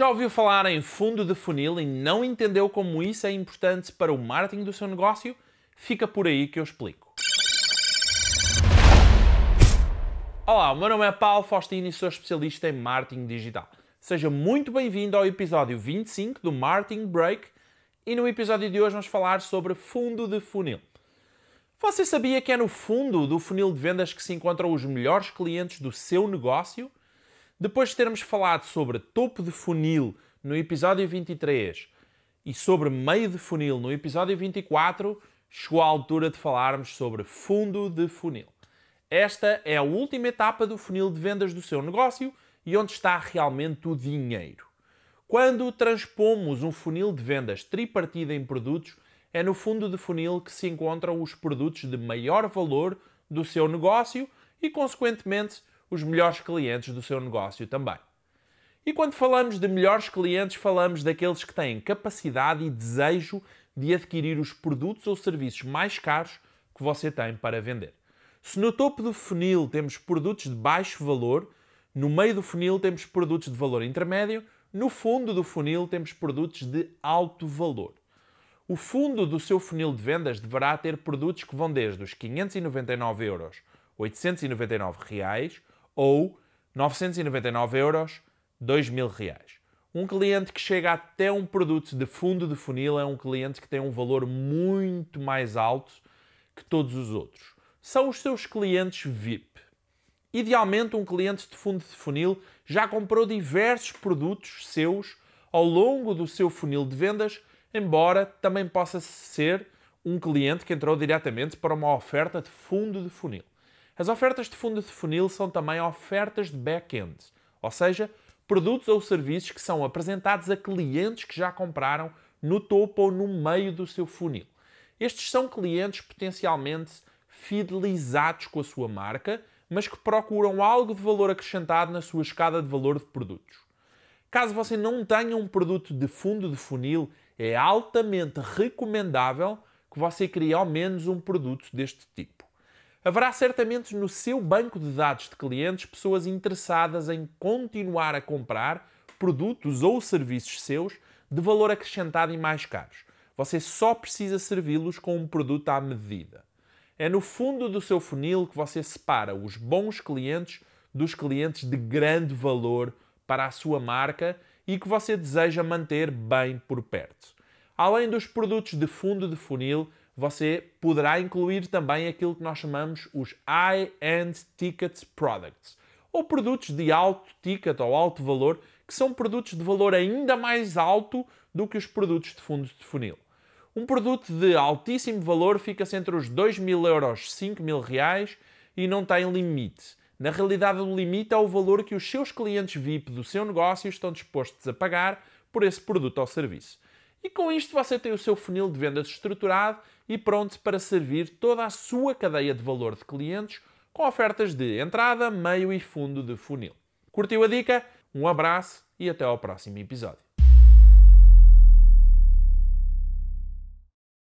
Já ouviu falar em fundo de funil e não entendeu como isso é importante para o marketing do seu negócio? Fica por aí que eu explico. Olá, o meu nome é Paulo Faustino e sou especialista em marketing digital. Seja muito bem-vindo ao episódio 25 do Marketing Break e no episódio de hoje vamos falar sobre fundo de funil. Você sabia que é no fundo do funil de vendas que se encontram os melhores clientes do seu negócio? Depois de termos falado sobre topo de funil no episódio 23 e sobre meio de funil no episódio 24, chegou a altura de falarmos sobre fundo de funil. Esta é a última etapa do funil de vendas do seu negócio e onde está realmente o dinheiro. Quando transpomos um funil de vendas tripartido em produtos, é no fundo de funil que se encontram os produtos de maior valor do seu negócio e, consequentemente, os melhores clientes do seu negócio também. E quando falamos de melhores clientes, falamos daqueles que têm capacidade e desejo de adquirir os produtos ou serviços mais caros que você tem para vender. Se no topo do funil temos produtos de baixo valor, no meio do funil temos produtos de valor intermédio, no fundo do funil temos produtos de alto valor. O fundo do seu funil de vendas deverá ter produtos que vão desde os 599 euros, 899 reais ou 999 euros, 2 mil reais. Um cliente que chega até um produto de fundo de funil é um cliente que tem um valor muito mais alto que todos os outros. São os seus clientes VIP. Idealmente, um cliente de fundo de funil já comprou diversos produtos seus ao longo do seu funil de vendas, embora também possa ser um cliente que entrou diretamente para uma oferta de fundo de funil. As ofertas de fundo de funil são também ofertas de back-end, ou seja, produtos ou serviços que são apresentados a clientes que já compraram no topo ou no meio do seu funil. Estes são clientes potencialmente fidelizados com a sua marca, mas que procuram algo de valor acrescentado na sua escada de valor de produtos. Caso você não tenha um produto de fundo de funil, é altamente recomendável que você crie ao menos um produto deste tipo. Haverá certamente no seu banco de dados de clientes pessoas interessadas em continuar a comprar produtos ou serviços seus de valor acrescentado e mais caros. Você só precisa servi-los com um produto à medida. É no fundo do seu funil que você separa os bons clientes dos clientes de grande valor para a sua marca e que você deseja manter bem por perto. Além dos produtos de fundo de funil, você poderá incluir também aquilo que nós chamamos os high-end ticket products, ou produtos de alto ticket ou alto valor, que são produtos de valor ainda mais alto do que os produtos de fundo de funil. Um produto de altíssimo valor fica-se entre os 2 mil euros 5 mil reais e não tem limite. Na realidade, o limite é o valor que os seus clientes VIP do seu negócio estão dispostos a pagar por esse produto ou serviço. E com isto você tem o seu funil de vendas estruturado e pronto para servir toda a sua cadeia de valor de clientes com ofertas de entrada, meio e fundo de funil. Curtiu a dica? Um abraço e até ao próximo episódio.